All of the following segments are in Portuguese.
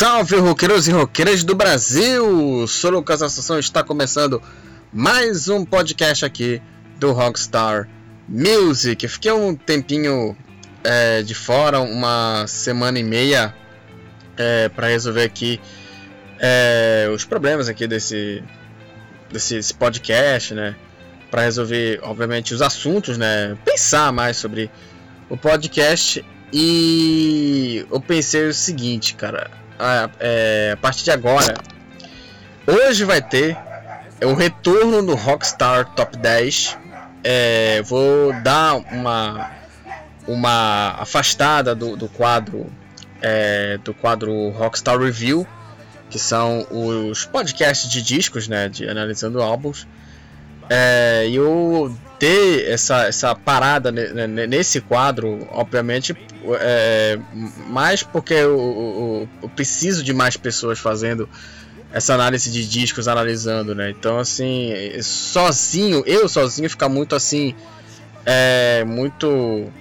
Salve roqueiros e roqueiras do Brasil! Sou Lucas Assunção está começando mais um podcast aqui do Rockstar Music. Fiquei um tempinho é, de fora, uma semana e meia, é, para resolver aqui é, os problemas aqui desse, desse, podcast, né? Para resolver, obviamente, os assuntos, né? Pensar mais sobre o podcast e eu pensei o seguinte, cara. A, é, a partir de agora, hoje vai ter o retorno do Rockstar Top 10. É, vou dar uma, uma afastada do, do quadro é, do quadro Rockstar Review, que são os podcasts de discos, né, de analisando álbuns. É, e eu ter essa, essa parada nesse quadro, obviamente, é, mais porque eu, eu, eu, preciso de mais pessoas fazendo essa análise de discos, analisando, né? Então, assim, sozinho, eu sozinho ficar muito assim, é, muito,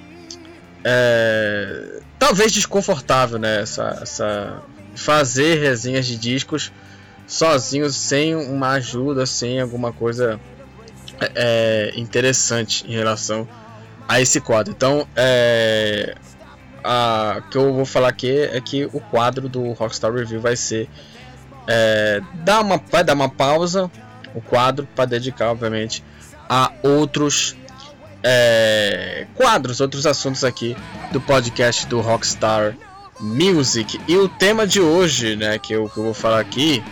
é, talvez desconfortável, né? Essa, essa, fazer resenhas de discos sozinho, sem uma ajuda, sem alguma coisa é, interessante em relação a esse quadro. Então, é, a que eu vou falar aqui é que o quadro do Rockstar Review vai ser é, dar uma, vai dar uma pausa o quadro para dedicar, obviamente, a outros é, quadros, outros assuntos aqui do podcast do Rockstar Music. E o tema de hoje, né, que eu, que eu vou falar aqui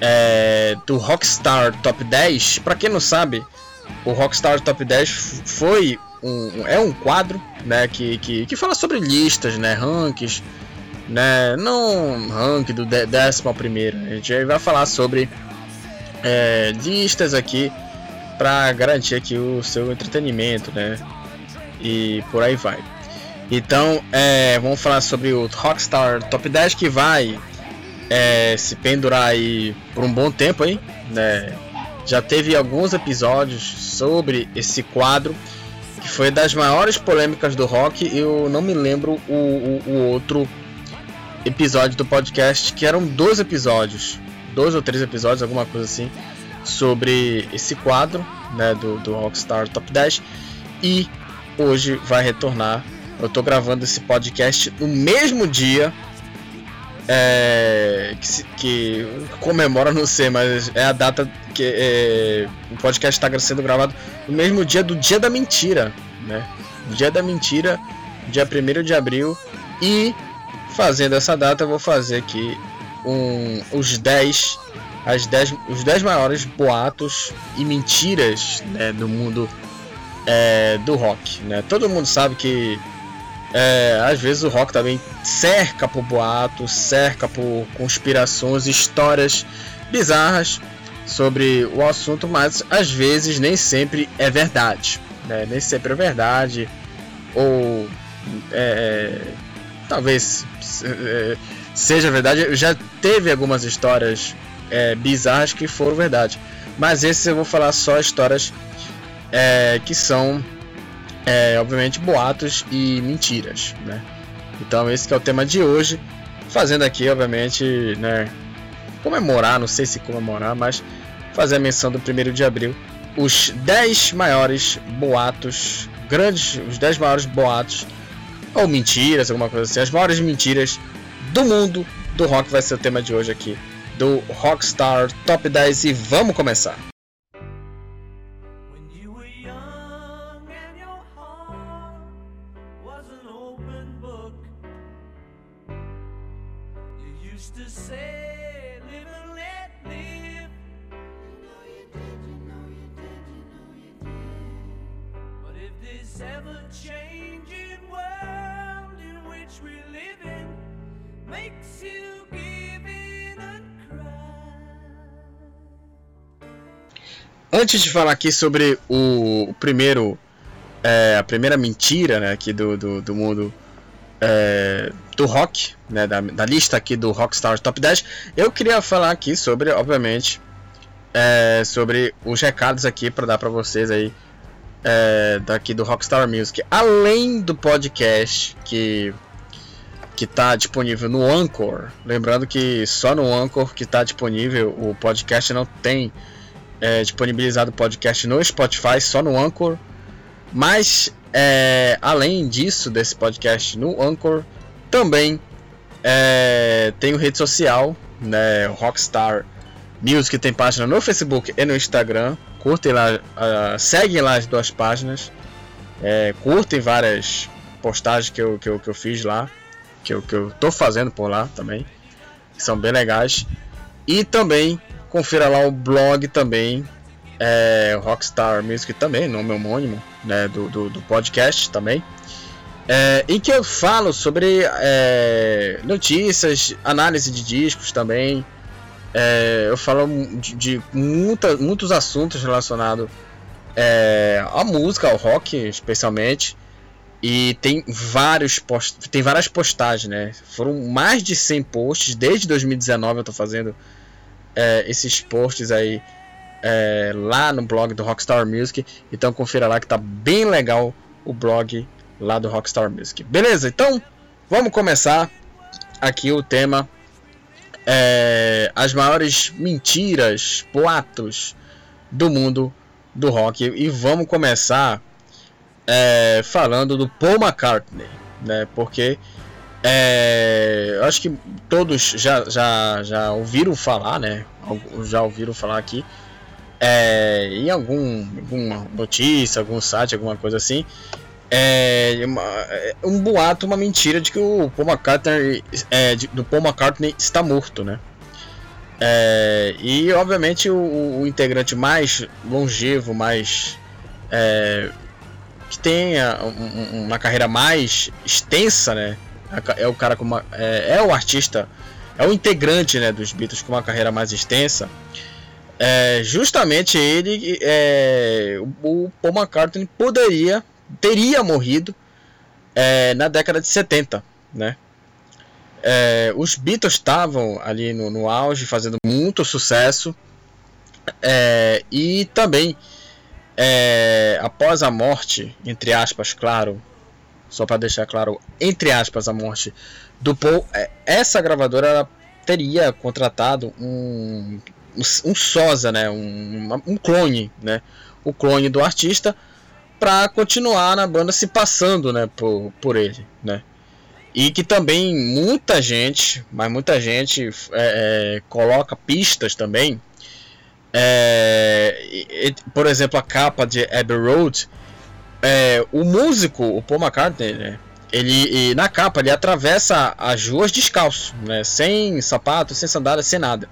é, do Rockstar Top 10. Para quem não sabe, o Rockstar Top 10 foi um, é um quadro né, que, que, que fala sobre listas, né, rankings, né, não rank do décimo primeiro. A gente vai falar sobre é, listas aqui para garantir aqui o seu entretenimento, né, e por aí vai. Então, é, vamos falar sobre o Rockstar Top 10 que vai é, se pendurar aí por um bom tempo aí, né? Já teve alguns episódios sobre esse quadro que foi das maiores polêmicas do rock. Eu não me lembro o, o, o outro episódio do podcast que eram dois episódios, dois ou três episódios, alguma coisa assim, sobre esse quadro, né, do, do Rockstar Top 10 e hoje vai retornar. Eu tô gravando esse podcast no mesmo dia é, que, que, comemora, não sei, mas é a data que é, o podcast está sendo gravado no mesmo dia do Dia da Mentira, né? Dia da Mentira, dia 1 de abril. E fazendo essa data, eu vou fazer aqui um, os 10 as 10, os 10 maiores boatos e mentiras né, do mundo é, do rock. Né? Todo mundo sabe que é, às vezes o rock também cerca por boatos, cerca por conspirações, histórias bizarras sobre o assunto, mas às vezes nem sempre é verdade. Né? Nem sempre é verdade, ou é, talvez é, seja verdade. Já teve algumas histórias é, bizarras que foram verdade, mas esses eu vou falar só histórias é, que são é, obviamente, boatos e mentiras, né? Então esse é o tema de hoje, fazendo aqui, obviamente, né, comemorar, não sei se comemorar, mas fazer a menção do 1 de abril, os 10 maiores boatos, grandes, os 10 maiores boatos, ou mentiras, alguma coisa assim, as maiores mentiras do mundo do rock vai ser o tema de hoje aqui, do Rockstar Top 10 e vamos começar! Antes de falar aqui sobre o, primeiro, é, a primeira mentira né, aqui do, do, do mundo é, do rock, né, da, da, lista aqui do Rockstar Top 10, eu queria falar aqui sobre, obviamente, é, sobre os recados aqui para dar para vocês aí é, daqui do Rockstar Music. Além do podcast que que está disponível no Anchor. Lembrando que só no Anchor que está disponível o podcast não tem é, disponibilizado o podcast no Spotify, só no Anchor. Mas é, além disso, desse podcast no Anchor, também é, tem rede social, né, Rockstar Music tem página no Facebook e no Instagram. Curtem lá, uh, seguem lá as duas páginas. É, curtem várias postagens que eu, que eu, que eu fiz lá, que eu, que eu tô fazendo por lá também, que são bem legais. E também confira lá o blog também, é, Rockstar Music também, nome homônimo né, do, do, do podcast também. É, em que eu falo sobre é, notícias, análise de discos também. É, eu falo de, de muita, muitos assuntos relacionados é, à música, ao rock, especialmente. E tem vários post... tem várias postagens, né? Foram mais de 100 posts desde 2019 eu tô fazendo é, esses posts aí é, lá no blog do Rockstar Music. Então confira lá que tá bem legal o blog lá do Rockstar Music. Beleza? Então vamos começar aqui o tema é, as maiores mentiras, boatos do mundo do rock e vamos começar é, falando do Paul McCartney, né? Porque é, acho que todos já, já, já ouviram falar, né? Já ouviram falar aqui é, em algum, alguma notícia, algum site, alguma coisa assim, é, uma, é um boato, uma mentira de que o Paul McCartney, é, de, do Paul McCartney está morto, né? É, e obviamente o, o, integrante mais longevo, mais é, que tenha um, uma carreira mais extensa, né? É o cara com uma, é, é, o artista, é o integrante, né, dos Beatles com uma carreira mais extensa. É, justamente ele, é, o Paul McCartney poderia, teria morrido é, na década de 70, né? É, os Beatles estavam ali no, no, auge, fazendo muito sucesso, é, e também é, após a morte, entre aspas, claro, só para deixar claro, entre aspas, a morte do Paul, é, essa gravadora teria contratado um um sósia, né, um, um clone, né, o clone do artista para continuar na banda se passando, né, por, por ele, né. E que também muita gente, mas muita gente é, é, coloca pistas também. É, por exemplo, a capa de Abbey Road, é, o músico, o Paul McCartney, né, ele na capa ele atravessa as ruas descalço, né, sem sapato, sem sandália, sem nada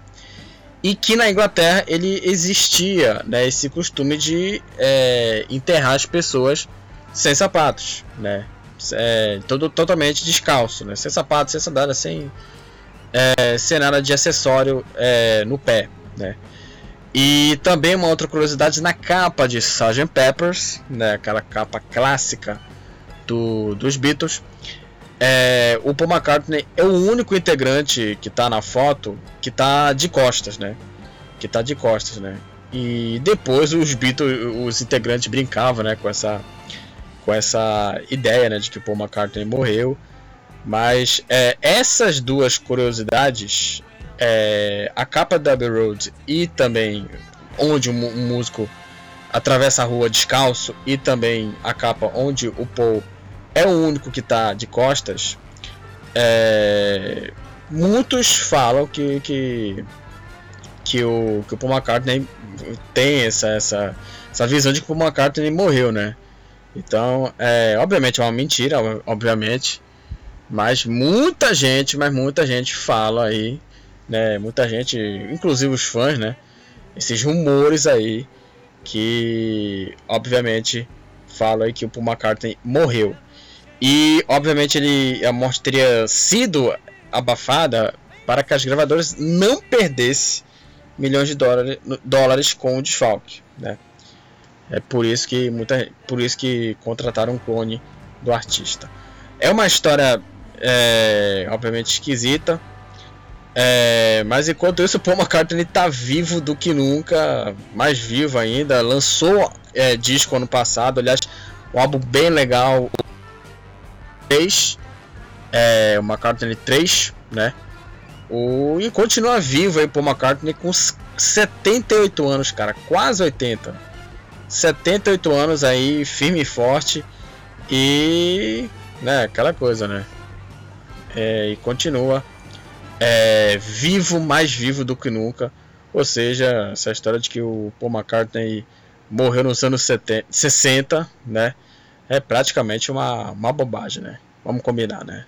e que na Inglaterra ele existia né, esse costume de é, enterrar as pessoas sem sapatos, né? É, todo, totalmente descalço, né? Sem sapatos, sem sandália, sem, é, sem nada de acessório é, no pé, né? E também uma outra curiosidade na capa de Sgt. Peppers, né? Aquela capa clássica do, dos Beatles é, o Paul McCartney é o único integrante que tá na foto que tá de costas, né? Que tá de costas, né? E depois os Beatles, os integrantes brincavam, né, com essa com essa ideia, né, de que Paul McCartney morreu. Mas é, essas duas curiosidades, é, a capa da Abbey Road e também onde um músico atravessa a rua descalço e também a capa onde o Paul é o único que está de costas, é, muitos falam que, que, que, o, que o Paul McCartney tem essa, essa, essa visão de que o Paul McCartney morreu, né? Então, é, obviamente é uma mentira, obviamente, mas muita gente, mas muita gente fala aí, né? Muita gente, inclusive os fãs, né? Esses rumores aí que, obviamente, falam que o Paul McCartney morreu. E obviamente ele a morte teria sido abafada para que as gravadoras não perdessem milhões de dólares, dólares com o desfalque, né? É por isso que muita, por isso que contrataram um clone do artista. É uma história é, obviamente esquisita, é, mas enquanto isso, Paul McCartney está vivo do que nunca, mais vivo ainda. Lançou é, disco ano passado, aliás, um álbum bem legal, É, o McCartney 3, né? O, e continua vivo aí, Paul McCartney com 78 anos, cara, quase 80. 78 anos aí, firme e forte. E. né, aquela coisa, né? É, e continua é, vivo, mais vivo do que nunca. Ou seja, essa história de que o Paul McCartney morreu nos anos 70, 60, né? É praticamente uma, uma bobagem, né? Vamos combinar, né?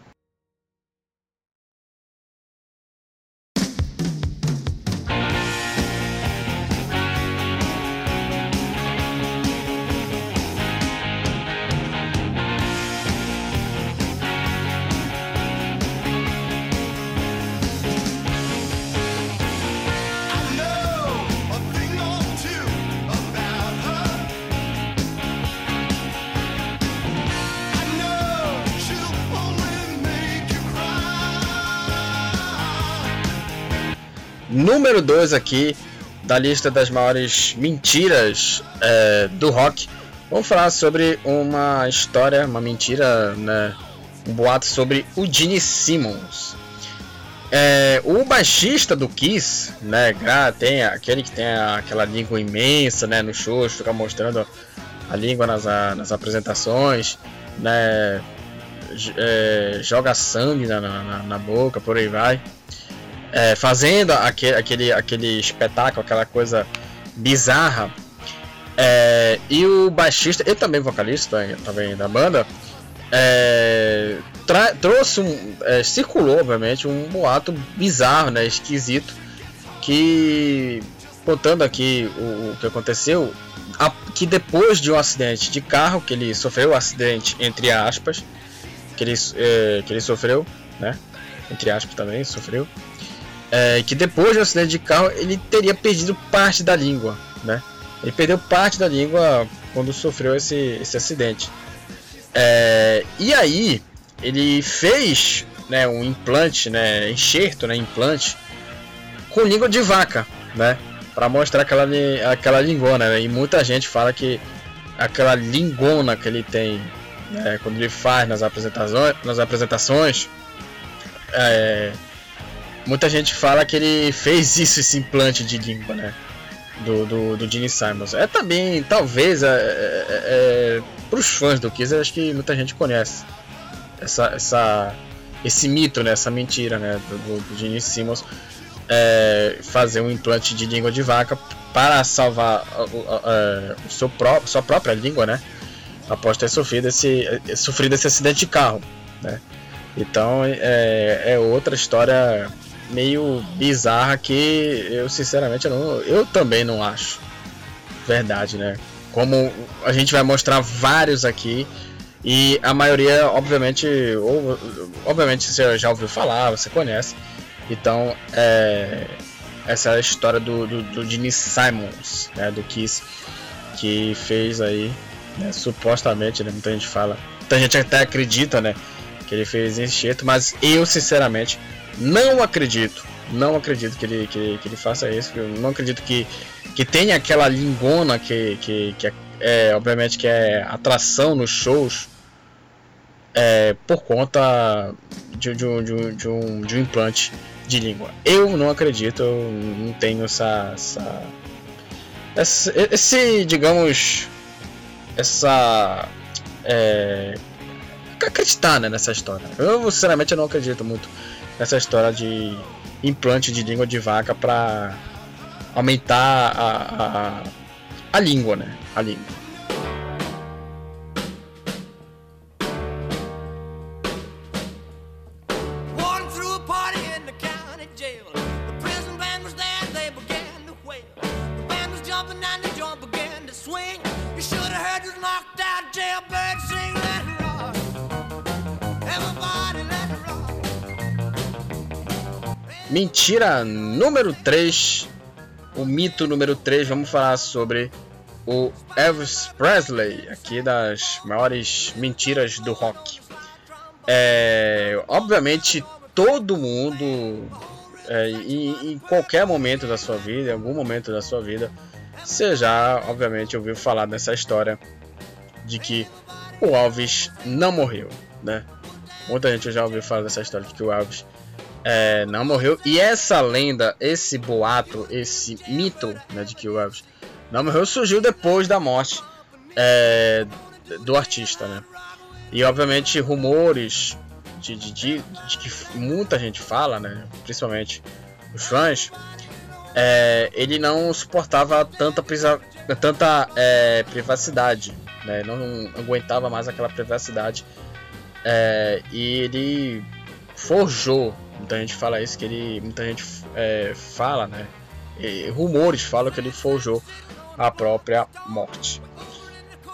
Número 2 aqui da lista das maiores mentiras é, do rock. Vamos falar sobre uma história, uma mentira, né? um boato sobre o Gene Simmons. É, o baixista do Kiss, né, tem aquele que tem aquela língua imensa, né, no show, fica mostrando a língua nas, nas apresentações, né, é, joga sangue na, na, na boca, por aí vai é, fazendo aquele, aquele, aquele espetáculo, aquela coisa bizarra. É, e o baixista, e também vocalista também da banda, é, trouxe um. É, circulou, obviamente, um boato bizarro, né, esquisito, que contando aqui o, o que aconteceu, a, que depois de um acidente de carro, que ele sofreu, um acidente entre aspas, que ele, é, que ele sofreu, né? Entre aspas também, sofreu é, que depois do acidente de carro ele teria perdido parte da língua, né? Ele perdeu parte da língua quando sofreu esse, esse acidente. É, e aí ele fez né, um implante, né, enxerto, né, implante com língua de vaca, né, para mostrar aquela aquela lingona. Né? E muita gente fala que aquela lingona que ele tem né, quando ele faz nas apresentações, nas apresentações é, muita gente fala que ele fez isso, esse implante de língua, né? Do, do, do Gene Simons. É também, talvez, é, é, é, é para os fãs do Kiss, acho que muita gente conhece essa, essa, esse mito, né? Essa mentira, né? Do, do, do Gene Simmons é, fazer um implante de língua de vaca para salvar o seu pró sua própria língua, né? Após ter sofrido esse, sofrido esse acidente de carro, né? Então é, é outra história meio bizarra que eu sinceramente não, eu também não acho verdade, né? Como a gente vai mostrar vários aqui e a maioria, obviamente, ou, obviamente você já ouviu falar, você conhece. Então, é, essa é a história do, do, do Gene Simons, né, do Kiss, que fez aí, né, supostamente, né, muita gente fala, muita gente até acredita, né, que ele fez enxerto, mas eu sinceramente não acredito. Não acredito que ele, que, que ele faça isso. Eu não acredito que, que tenha aquela lingona que, que, que é, é, obviamente que é atração nos shows é, por conta de, de, um, de, um, de, um, de um implante de língua. Eu não acredito, eu não tenho essa, essa, essa esse, digamos, essa é, acreditar né, nessa história. Eu sinceramente eu não acredito muito nessa história de implante de língua de vaca para aumentar a, a, a língua, né? A língua. Mentira número 3, o mito número 3, vamos falar sobre o Elvis Presley, aqui das maiores mentiras do rock. É, obviamente, todo mundo, é, em, em, qualquer momento da sua vida, em algum momento da sua vida, você já, obviamente, ouviu falar dessa história de que o Elvis não morreu, né? Muita gente já ouviu falar dessa história de que o Elvis é, não morreu. E essa lenda, esse boato, esse mito né, de que o Elvis não morreu surgiu depois da morte é, do artista, né? E obviamente rumores de, de, de, de, que muita gente fala, né? Principalmente os fãs, é, ele não suportava tanta, tanta é, privacidade, né? Não aguentava mais aquela privacidade é, e ele forjou. Muita gente fala isso que ele, muita gente é, fala, né? E rumores falam que ele forjou a própria morte.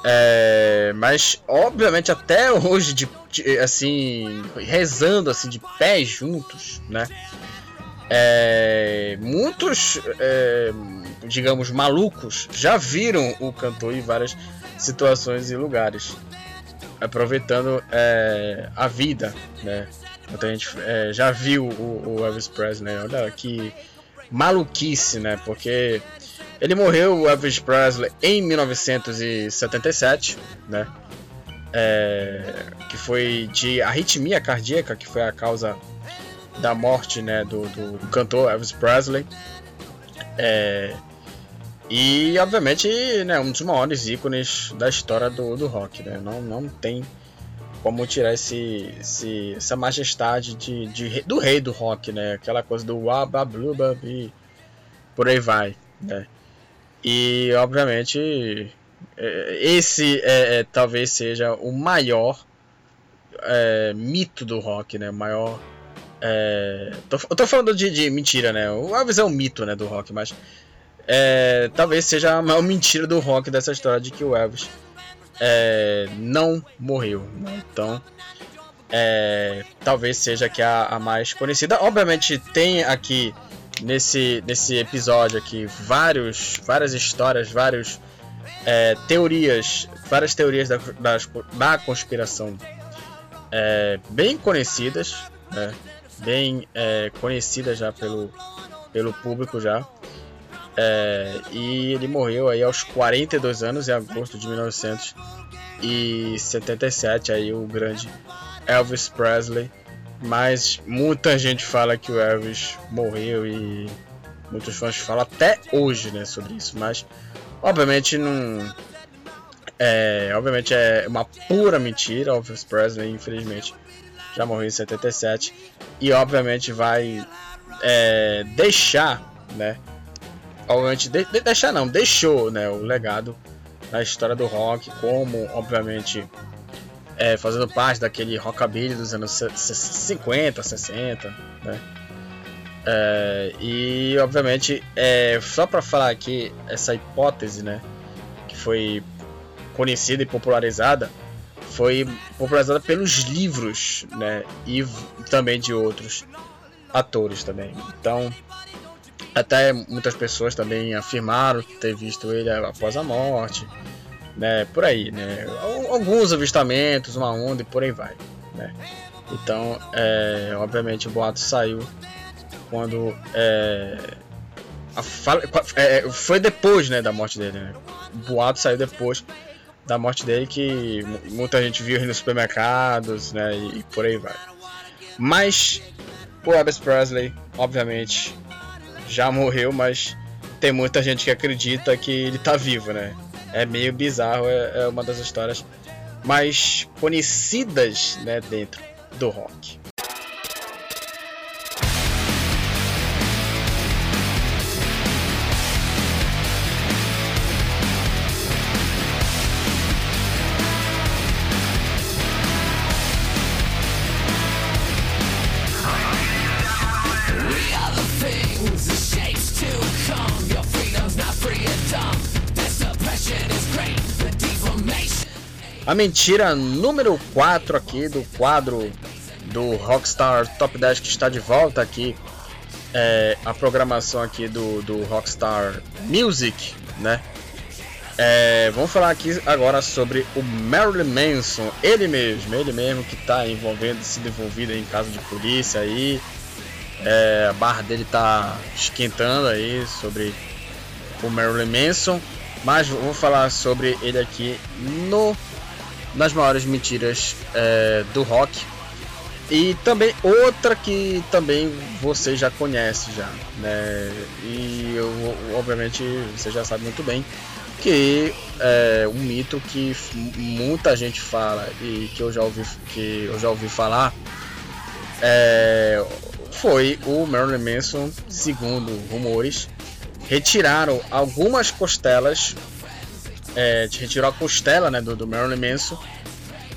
É, mas obviamente até hoje de, de, assim rezando assim de pés juntos, né? É, muitos, é, digamos, malucos já viram o cantor em várias situações e lugares, aproveitando é, a vida, né? Muita gente é, já viu o, o Elvis Presley, olha que maluquice, né? Porque ele morreu, o Elvis Presley, em 1977, né? É, que foi de arritmia cardíaca, que foi a causa da morte né, do, do, do cantor Elvis Presley. É, e, obviamente, né, um dos maiores ícones da história do, do rock. Né? Não, não tem como tirar esse, esse, essa majestade de, de, do rei do rock, né? Aquela coisa do wababluba e por aí vai, né? E obviamente é, esse é, é, talvez seja o maior é, mito do rock, né? Maior. É, tô, eu tô falando de, de, mentira, né? O Elvis é um mito, né, do rock, mas é, talvez seja a maior mentira do rock dessa história de que o Elvis não morreu. Né? Então, talvez seja que a, a mais conhecida. Obviamente tem aqui nesse, nesse episódio aqui vários, várias histórias, várias é, teorias, várias teorias da, da, da conspiração é, bem conhecidas, né? bem é, conhecidas já pelo, pelo público já. É, e ele morreu aí aos 42 anos, em agosto de 1977, aí o grande Elvis Presley mas muita gente fala que o Elvis morreu e muitos fãs falam até hoje, né, sobre isso. Mas obviamente não é, obviamente é uma pura mentira. Elvis Presley, infelizmente, já morreu em 77 e obviamente vai é, deixar, né? Obviamente de, de, deixar não, deixou, né, o legado na história do rock, como obviamente é, fazendo parte daquele rockabilly dos anos 50, 60, né? É, e obviamente, é, só para falar aqui essa hipótese, né, que foi conhecida e popularizada, foi popularizada pelos livros, né, e também de outros atores também. Então, até muitas pessoas também afirmaram ter visto ele após a morte né? Por aí, né? Alguns avistamentos, uma onda e por aí vai, né? Então, é, obviamente, o boato saiu quando é, fala, é, foi depois, né, da morte dele. Né? O boato saiu depois da morte dele que muita gente viu nos supermercados, né, e, e por aí vai. Mas o Elvis Presley, obviamente, já morreu, mas tem muita gente que acredita que ele tá vivo, né? é meio bizarro, é, é uma das histórias mais conhecidas né, dentro do rock. A mentira número 4 aqui do quadro do Rockstar Top 10 que está de volta aqui. É, a programação aqui do, do Rockstar Music, né? É, vamos falar aqui agora sobre o Marilyn Manson, ele mesmo, ele mesmo que está envolvendo, se envolvido em caso de polícia aí. É, a barra dele tá esquentando aí sobre o Marilyn Manson, mas vou falar sobre ele aqui no das maiores mentiras é, do rock. E também outra que também você já conhece já, né? E eu, obviamente você já sabe muito bem que é um mito que muita gente fala e que eu já ouvi que eu já ouvi falar é, foi o Marilyn Manson, segundo rumores, retiraram algumas costelas, é, retirou a costela né, do, do Marilyn Manson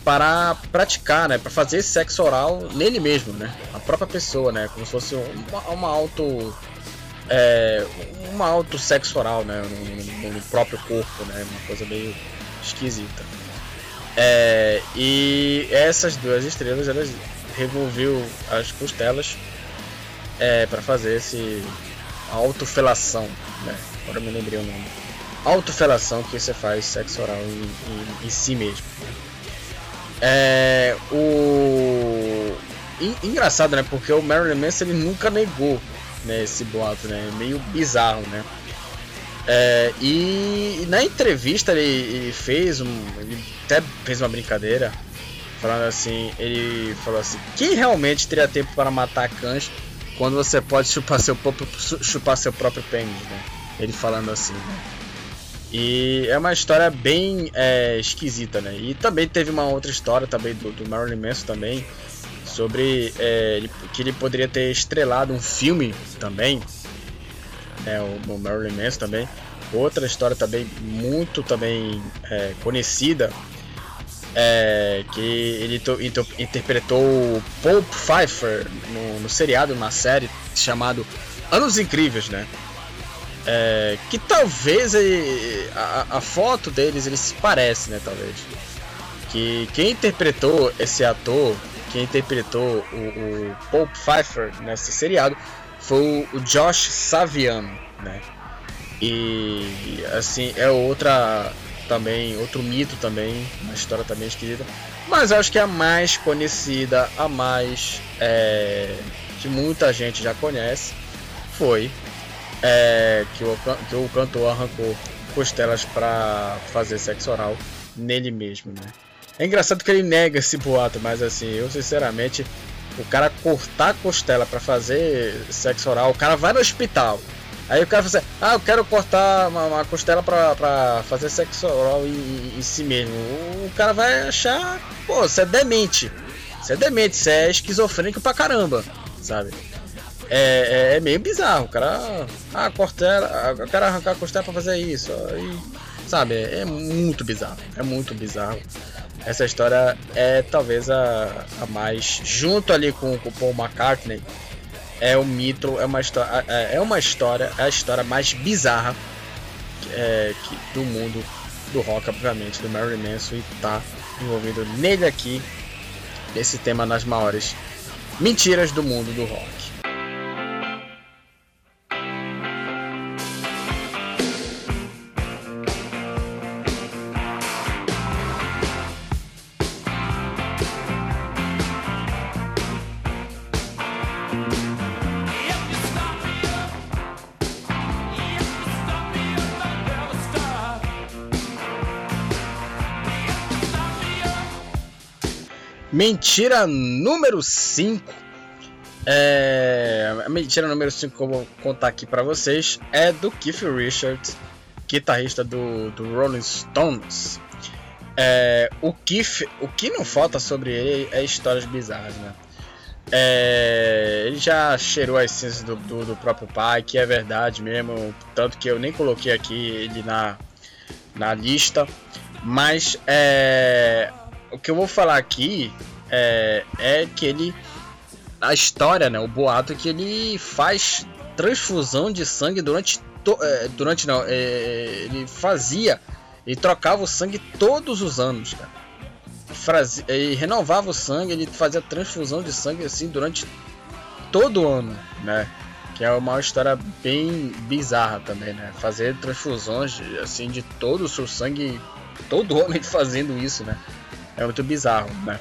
para praticar, né, para fazer sexo oral nele mesmo, né, a própria pessoa, né, como se fosse uma, uma auto é, uma auto sexo oral, né, no, no, próprio corpo, né, uma coisa meio esquisita. É, e essas duas estrelas elas revolveu as costelas é, para fazer esse autofelação, né? Agora me lembrei o nome. Autofelação que você faz sexo oral em, em, em si mesmo. É, o engraçado, né? Porque o Marilyn Manson ele nunca negou né, esse boato, né? Meio bizarro, né? É, e, na entrevista ele, ele, fez um, ele até fez uma brincadeira falando assim, ele falou assim, quem realmente teria tempo para matar cães quando você pode chupar seu próprio, chupar seu próprio pênis, né? Ele falando assim, né? E é uma história bem é, esquisita, né? E também teve uma outra história também do, do Marilyn Manson também sobre é, que ele poderia ter estrelado um filme também, né? O, o Marilyn Manson também. Outra história também muito também é, conhecida é, que ele interpretou o Paul Pfeiffer no, no, seriado, numa série chamado Anos Incríveis, né? É, que talvez ele, a, a, foto deles ele se parece, né? Talvez que quem interpretou esse ator, quem interpretou o, o Paul Pfeiffer nesse seriado foi o, o Josh Saviano, né? E assim é outra também, outro mito também, uma história também esquisita. Mas acho que a mais conhecida, a mais é, que muita gente já conhece, foi é, que, o, que o cantor arrancou costelas para fazer sexo oral nele mesmo, né? É engraçado que ele nega esse boato, mas assim, eu sinceramente, o cara cortar a costela para fazer sexo oral, o cara vai no hospital, Aí o cara fala assim, ah, eu quero cortar uma, uma costela pra, pra fazer sexo oral em, em, si mesmo. O cara vai achar, pô, você é demente. Você é demente, você é esquizofrênico pra caramba, sabe? É, é, é meio bizarro, o cara. Ah, costela, eu quero arrancar a costela pra fazer isso. Sabe, é, é muito bizarro. É muito bizarro. Essa história é talvez a, a mais. Junto ali com, com o Paul McCartney é o mito, é uma história, é, é uma história, é a história mais bizarra é, que, do mundo do rock, obviamente, do Marilyn Manson e tá envolvido nele aqui, nesse tema nas maiores mentiras do mundo do rock. Mentira número 5. É, a mentira número 5 que eu vou contar aqui para vocês é do Keith Richards, guitarrista do, do Rolling Stones. É, o Keith, o que não falta sobre ele é histórias bizarras, né? É, ele já cheirou as cinzas do, do, do, próprio pai, que é verdade mesmo, tanto que eu nem coloquei aqui ele na, na lista. Mas é, o que eu vou falar aqui é, é que ele. A história, né? O boato é que ele faz transfusão de sangue durante. To, é, durante não, é, ele fazia. Ele trocava o sangue todos os anos, cara. Frazia, renovava o sangue, ele fazia transfusão de sangue assim durante todo ano, né? Que é uma história bem bizarra também, né? Fazer transfusões assim de todo o seu sangue, todo homem fazendo isso, né? É muito bizarro, né?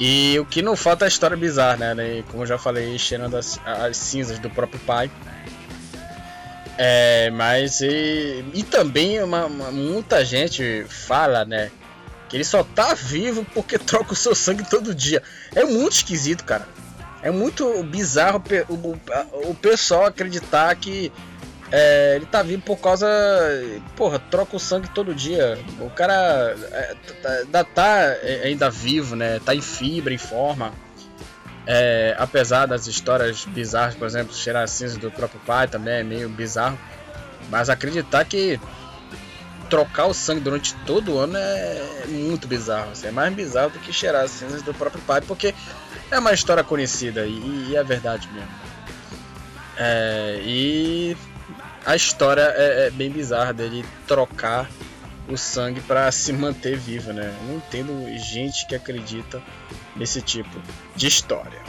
E o que não falta é a história bizarra, né? Como eu já falei, cheirando as, as cinzas do próprio pai. É, mas e, e também uma, uma, muita gente fala, né? Que ele só tá vivo porque troca o seu sangue todo dia. É muito esquisito, cara. É muito bizarro o, o, o pessoal acreditar que é, ele tá vivo por causa. Porra, troca o sangue todo dia. O cara é, tá, ainda tá é, vivo, né? Tá em fibra, em forma. É, apesar das histórias bizarras, por exemplo, cheirar a cinza do próprio pai também é meio bizarro. Mas acreditar que trocar o sangue durante todo o ano é muito bizarro. Assim, é mais bizarro do que cheirar as cinzas do próprio pai, porque é uma história conhecida e, e é verdade mesmo. É, e a história é, é, bem bizarra dele trocar o sangue para se manter vivo, né? Não entendo gente que acredita nesse tipo de história.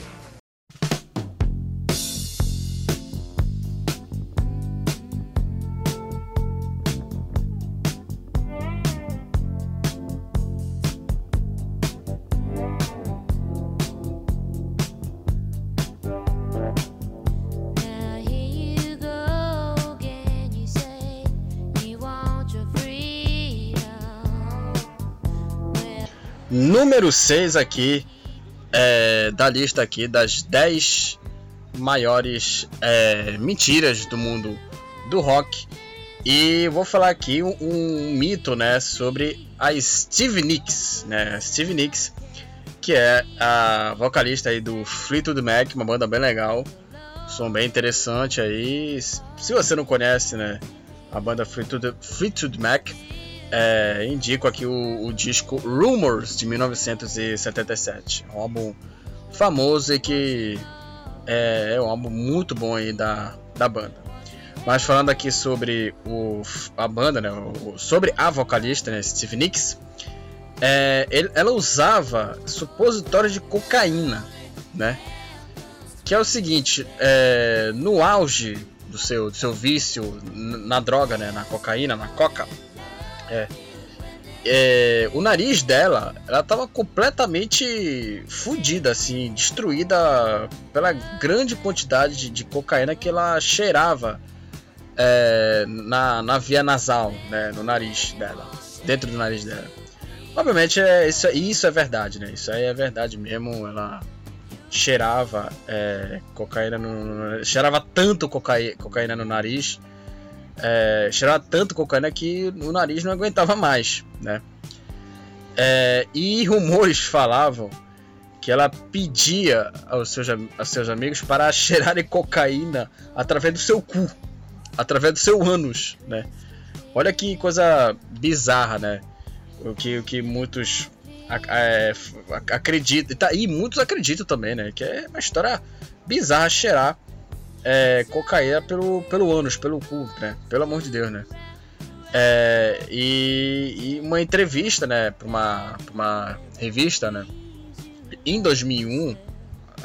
Número 6 aqui é, da lista aqui das 10 maiores é, mentiras do mundo do rock. E vou falar aqui um, um, mito, né, sobre a Steve Nicks, né? Steve Nicks, que é a vocalista aí do Fleetwood Mac, uma banda bem legal, som bem interessante aí. Se você não conhece, né, a banda Fleetwood, Fleetwood Mac, é, indico aqui o, o, disco Rumors de 1977. Um álbum famoso e que é, é, um álbum muito bom aí da, da banda. Mas falando aqui sobre o, a banda, né, o, sobre a vocalista, né, Steve Nicks, é, ele, ela usava supositórios de cocaína, né? Que é o seguinte, é, no auge do seu, do seu vício na droga, né, na cocaína, na coca, é. É, o nariz dela, ela tava completamente fodida, assim, destruída pela grande quantidade de, de cocaína que ela cheirava é, na, na via nasal, né, no nariz dela, dentro do nariz dela. Obviamente, é, isso, isso é verdade, né? Isso aí é verdade mesmo. Ela cheirava é, cocaína no, cheirava tanto cocaína, cocaína no nariz é, cheirava tanto cocaína que o nariz não aguentava mais, né? É, e rumores falavam que ela pedia aos seus, aos seus amigos para cheirarem cocaína através do seu cu, através do seu ânus, né? Olha que coisa bizarra, né? O que, o que muitos é, acreditam, tá, e muitos acreditam também, né? Que é uma história bizarra cheirar é, cocaína pelo, pelo ânus, pelo cu, né? Pelo amor de Deus, né? É, e, e, uma entrevista, né, para uma, uma revista, né? Em 2001,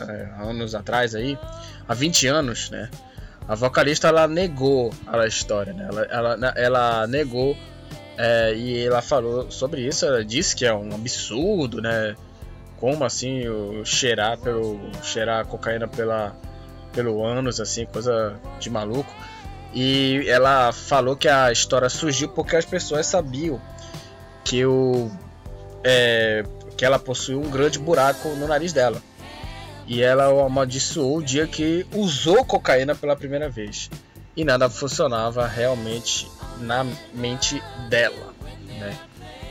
é, anos atrás aí, há 20 anos, né? A vocalista ela negou a história, né? Ela, ela, ela negou é, e ela falou sobre isso. Ela disse que é um absurdo, né? Como assim o cheirar pelo cheirar cocaína pela pelo ânus, assim, coisa de maluco. E ela falou que a história surgiu porque as pessoas sabiam que o é, que ela possuía um grande buraco no nariz dela. E ela amaldiçoou o dia que usou cocaína pela primeira vez. E nada funcionava realmente na mente dela, né?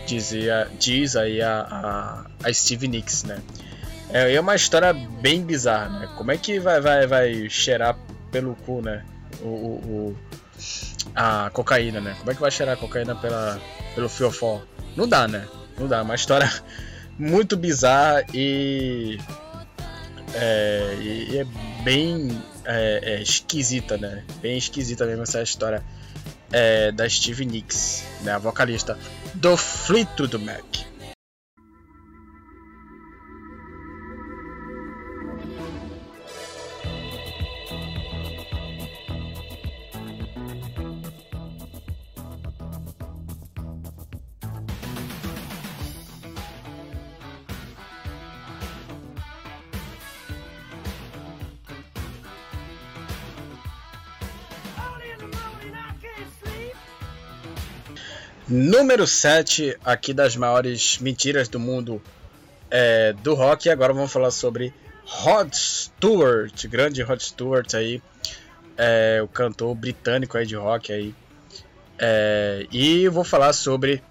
Dizia, diz aí a, a, a Steve Nicks, né? É, é uma história bem bizarra, né? Como é que vai, vai, vai cheirar pelo cu, né? O, o, o, a cocaína, né? Como é que vai cheirar a cocaína pela, pelo fiofó? Não dá, né? Não dá. É uma história muito bizarra e. É, e é bem é, é, esquisita, né? Bem esquisita mesmo essa história é, da Steve Nicks, né? A vocalista do Fleetwood Mac. Número 7 aqui das maiores mentiras do mundo é, do rock. E agora vamos falar sobre Rod Stewart, grande Rod Stewart aí, é, o cantor britânico aí de rock aí. É, e vou falar sobre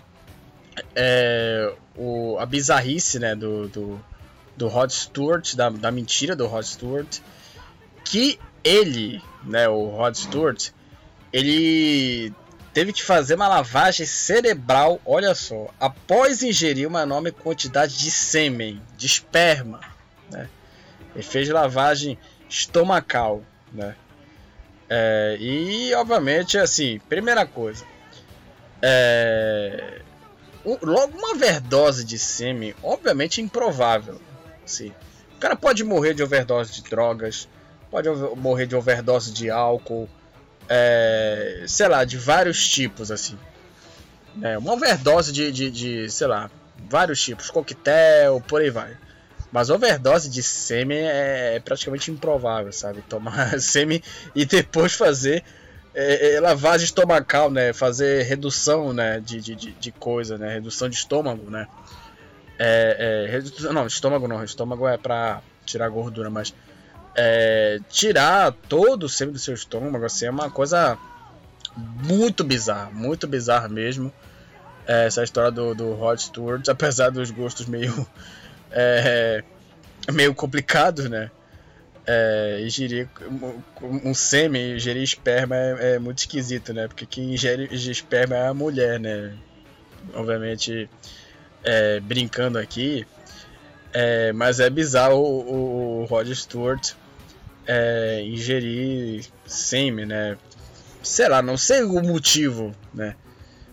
é, o, a bizarrice né, do, do, do Rod Stewart, da, da mentira do Rod Stewart, que ele, né, o Rod Stewart, ele teve que fazer uma lavagem cerebral, olha só, após ingerir uma enorme quantidade de sêmen, de esperma, né? Ele fez lavagem estomacal, né? É, e obviamente, assim, primeira coisa, é, logo uma overdose de sêmen, obviamente improvável. Assim, o cara pode morrer de overdose de drogas, pode morrer de overdose de álcool, é, sei lá, de vários tipos, assim. É, uma overdose de, de, de, sei lá, vários tipos, coquetel, por aí vai. Mas overdose de sêmen é, é praticamente improvável, sabe? Tomar sêmen e depois fazer é, é, lavagem estomacal, né? Fazer redução, né? De, de, de coisa, né? Redução de estômago, né? É, é, não, estômago não. Estômago é pra tirar gordura, mas é, tirar todo o sêmen do seu estômago assim, é uma coisa muito bizarra, muito bizarra mesmo. É, essa história do, do Rod Stewart, apesar dos gostos meio é, meio complicados, né? É, ingerir um, um sêmen, ingerir esperma é, é, muito esquisito, né? Porque quem ingere esperma é a mulher, né? Obviamente, é, brincando aqui, é, mas é bizarro o, o Rod Stewart é, ingerir sêmen, né? Sei lá, não sei o motivo, né?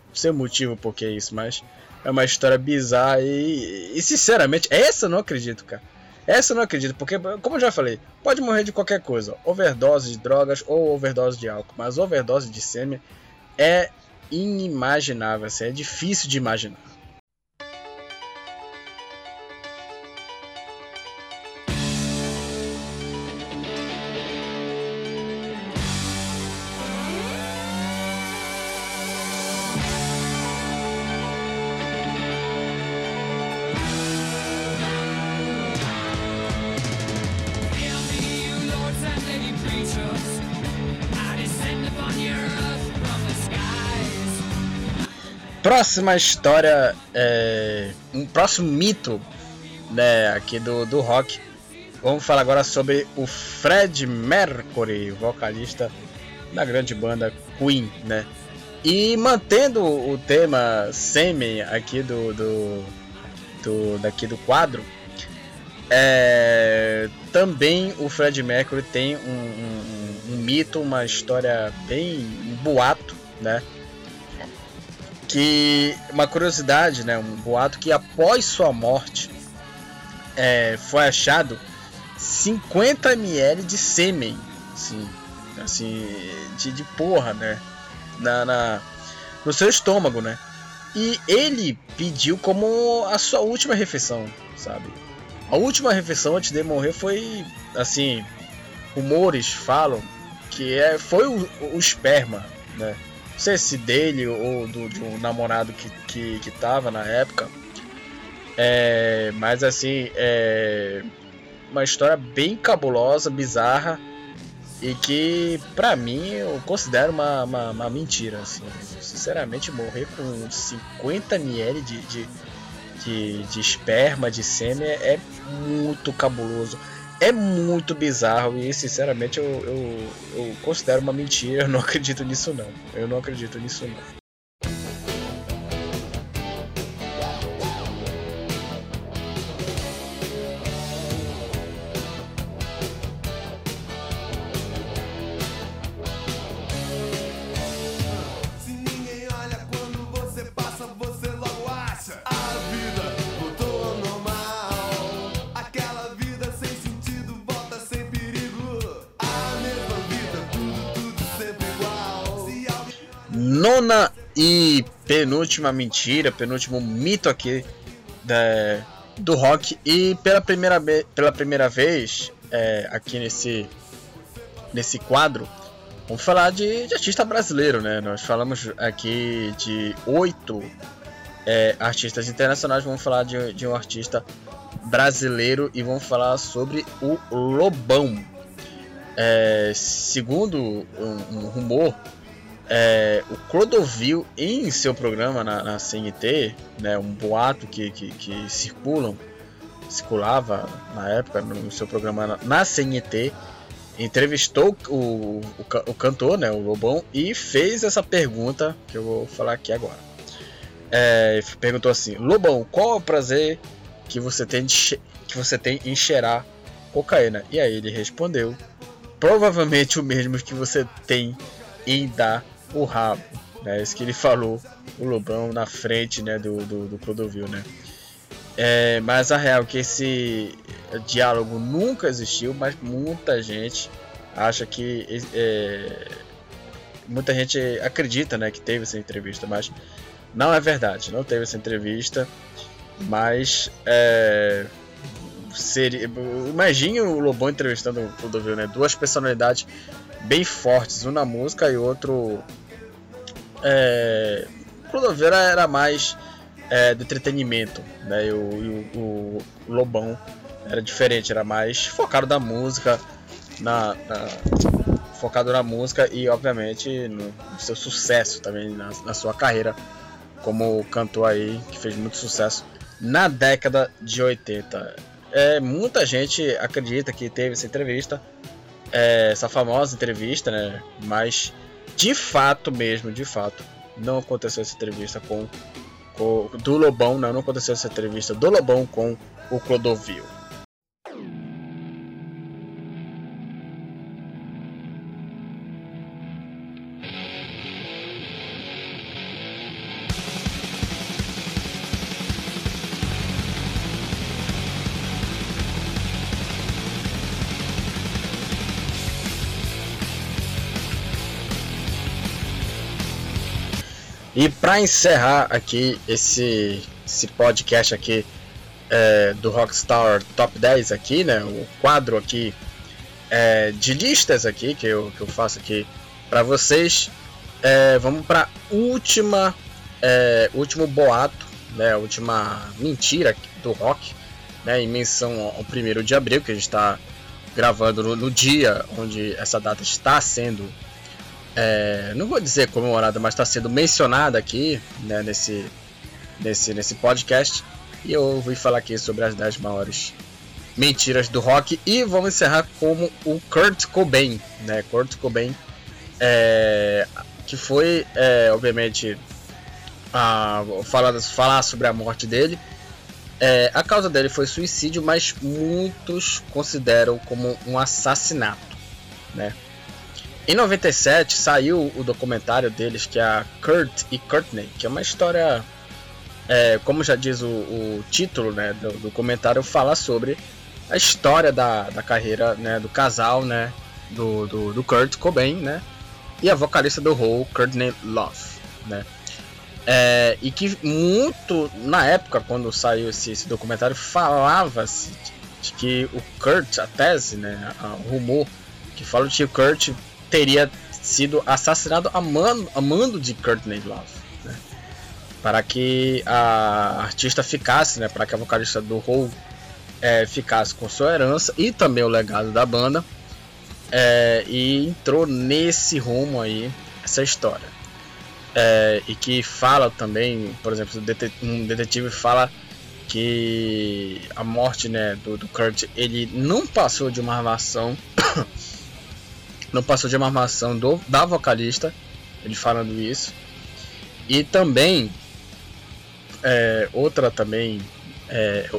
Não sei o motivo por que isso, mas é uma história bizarra e, e sinceramente, essa eu não acredito, cara. Essa eu não acredito, porque, como eu já falei, pode morrer de qualquer coisa, overdose de drogas ou overdose de álcool, mas overdose de sêmen é inimaginável, assim, é difícil de imaginar. Próxima história, é, um próximo mito né, aqui do, do rock. Vamos falar agora sobre o Fred Mercury, vocalista da grande banda Queen, né? E mantendo o tema sêmen aqui do, do, do daqui do quadro, é, também o Fred Mercury tem um, um, um, mito, uma história bem um boato, né? Que uma curiosidade, né, um boato que após sua morte é, foi achado 50 ml de sêmen, assim, assim de, de porra, né, na, na, no seu estômago, né. E ele pediu como a sua última refeição, sabe? A última refeição antes de morrer foi, assim, rumores falam que é, foi o, o esperma, né? Sei se dele ou do, de um namorado que, que, que tava na época. É, mas assim, é uma história bem cabulosa, bizarra e que pra mim eu considero uma, uma, uma mentira. Assim. Sinceramente, morrer com 50 ml de, de, de, de esperma, de sêmen é muito cabuloso é muito bizarro e sinceramente eu, eu, eu considero uma mentira. Eu não acredito nisso não. Eu não acredito nisso não. Penúltima mentira, penúltimo mito aqui da, do rock. E pela primeira, pela primeira vez é, aqui nesse, nesse quadro, vamos falar de, de artista brasileiro, né? Nós falamos aqui de oito é, artistas internacionais, vamos falar de, de um artista brasileiro e vamos falar sobre o Lobão. É, segundo um, um rumor, é, o Clodovil em seu programa na, na CNT, né, um boato que, que, que circulam, circulava na época no seu programa na, na CNT, entrevistou o, o, o, cantor, né, o Lobão, e fez essa pergunta que eu vou falar aqui agora. É, perguntou assim: Lobão, qual é o prazer que você tem de, que você tem em cheirar cocaína? E aí ele respondeu: provavelmente o mesmo que você tem em dar o rabo. Né? Isso que ele falou, o Lobão na frente né, do, do, do Clodovil, né? É, mas a real é que esse diálogo nunca existiu, mas muita gente acha que é, muita gente acredita, né, que teve essa entrevista, mas não é verdade, não teve essa entrevista, mas é, seria, imagine o Lobão entrevistando o Clodovil, né, duas personalidades bem fortes, um na música e outro é, Clodovil era mais é, de entretenimento, né? E o, o, o, Lobão era diferente, era mais focado na música, na, na focado na música e obviamente no, no seu sucesso também na, na, sua carreira como cantor aí que fez muito sucesso na década de 80. É, muita gente acredita que teve essa entrevista, é, essa famosa entrevista, né? Mas de fato mesmo, de fato, não aconteceu essa entrevista com o, do Lobão, não, não aconteceu essa entrevista do Lobão com o Clodovil. E para encerrar aqui esse, esse podcast aqui é, do Rockstar Top 10 aqui, né? O quadro aqui é, de listas aqui que eu, que eu faço aqui para vocês. É, vamos para última é, último boato, né? Última mentira do rock, né? Em menção ao primeiro de abril que a gente está gravando no, no dia onde essa data está sendo é, não vou dizer comemorada, mas está sendo mencionada aqui né, nesse, nesse, nesse podcast. E eu vou falar aqui sobre as 10 maiores mentiras do rock. E vamos encerrar como o Kurt Cobain. Né? Kurt Cobain, é, que foi, é, obviamente, a, falar, falar sobre a morte dele. É, a causa dele foi suicídio, mas muitos consideram como um assassinato. Né? Em 97 saiu o documentário deles que é a Kurt e Courtney, que é uma história, é, como já diz o, o título né, do documentário, fala sobre a história da, da carreira né, do casal né, do, do, do Kurt Cobain né, e a vocalista do Hole, Courtney Love. Né. É, e que muito na época, quando saiu esse, esse documentário, falava-se de que o Kurt, a tese, né, o rumor que fala de que o Kurt teria sido assassinado a mando, a mando de Courtney Love. Né? Para que a artista ficasse, né, para que a vocalista do Hole é, ficasse com sua herança e também o legado da banda. É, e entrou nesse rumo aí essa história. É, e que fala também, por exemplo, um detetive fala que a morte né, do, do Kurt ele não passou de uma armação não passou de uma armação do, da vocalista, ele falando isso. E também, é, outra também, é,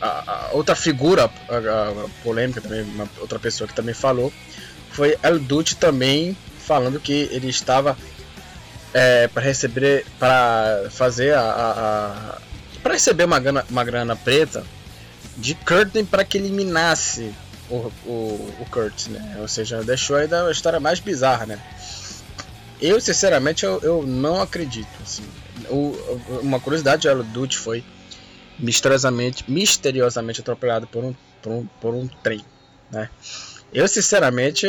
a, a, outra figura a, polêmica também, uma outra pessoa que também falou, foi El Duce também falando que ele estava é, para receber, para fazer a, para receber uma grana, uma grana preta de Curtin para que eliminasse o, o, o Kurt, né? Ou seja, deixou aí da história mais bizarra, né? Eu, sinceramente, eu, eu não acredito. Assim. O, uma curiosidade, o Dutch foi misteriosamente, misteriosamente atropelado por um, por um, por um trem, né? Eu, sinceramente,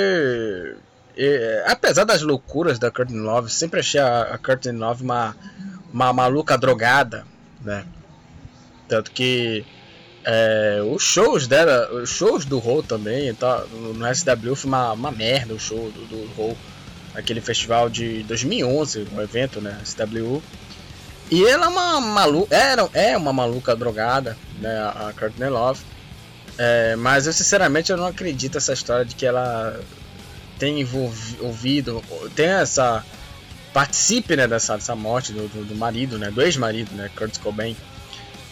é, apesar das loucuras da Curtin Love, sempre achei a, a Curtin Love uma, uma maluca drogada, né? Tanto que é, os shows dela, os shows do Raw também, tá, no SW foi uma, uma merda o show do, do aquele festival de 2011, o um evento, né, SW. E ela é uma maluca, era, é uma maluca drogada, né, a Courtney Love. É, mas eu sinceramente eu não acredito nessa história de que ela tem envolvido, tem essa participe né, dessa, dessa morte do, do, do marido, né, do ex-marido, né, Kurt Cobain.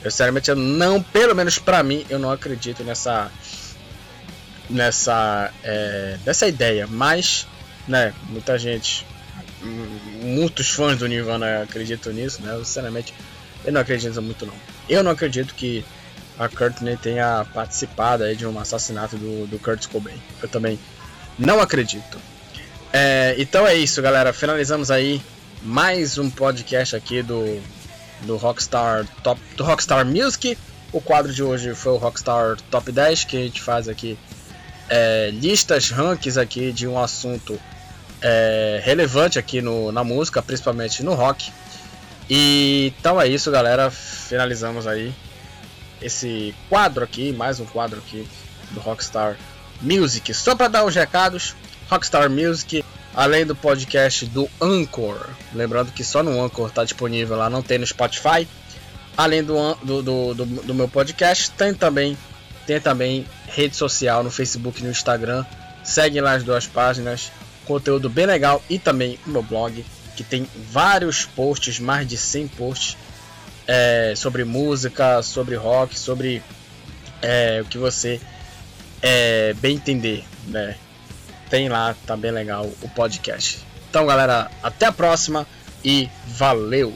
Eu sinceramente eu não, pelo menos para mim, eu não acredito nessa nessa é, nessa ideia, mas né, muita gente, muitos fãs do Nirvana acreditam nisso, né? Eu, sinceramente, eu não acredito muito não. Eu não acredito que a Courtney tenha participado aí de um assassinato do, do Kurt Cobain. Eu também não acredito. É, então é isso, galera. Finalizamos aí mais um podcast aqui do do Rockstar Top do Rockstar Music. O quadro de hoje foi o Rockstar Top 10 que a gente faz aqui é, listas, rankings aqui de um assunto é, relevante aqui no, na música, principalmente no rock. E então é isso, galera. Finalizamos aí esse quadro aqui, mais um quadro aqui do Rockstar Music. Só para dar os recados, Rockstar Music além do podcast do Anchor. Lembrando que só no Anchor está disponível lá, não tem no Spotify. Além do, do, do, do, do meu podcast, tem também, tem também rede social no Facebook e no Instagram. Segue lá as duas páginas, conteúdo bem legal e também o meu blog, que tem vários posts, mais de 100 posts é, sobre música, sobre rock, sobre é, o que você é, bem entender, né? Tem lá, tá bem legal o podcast. Então, galera, até a próxima e valeu!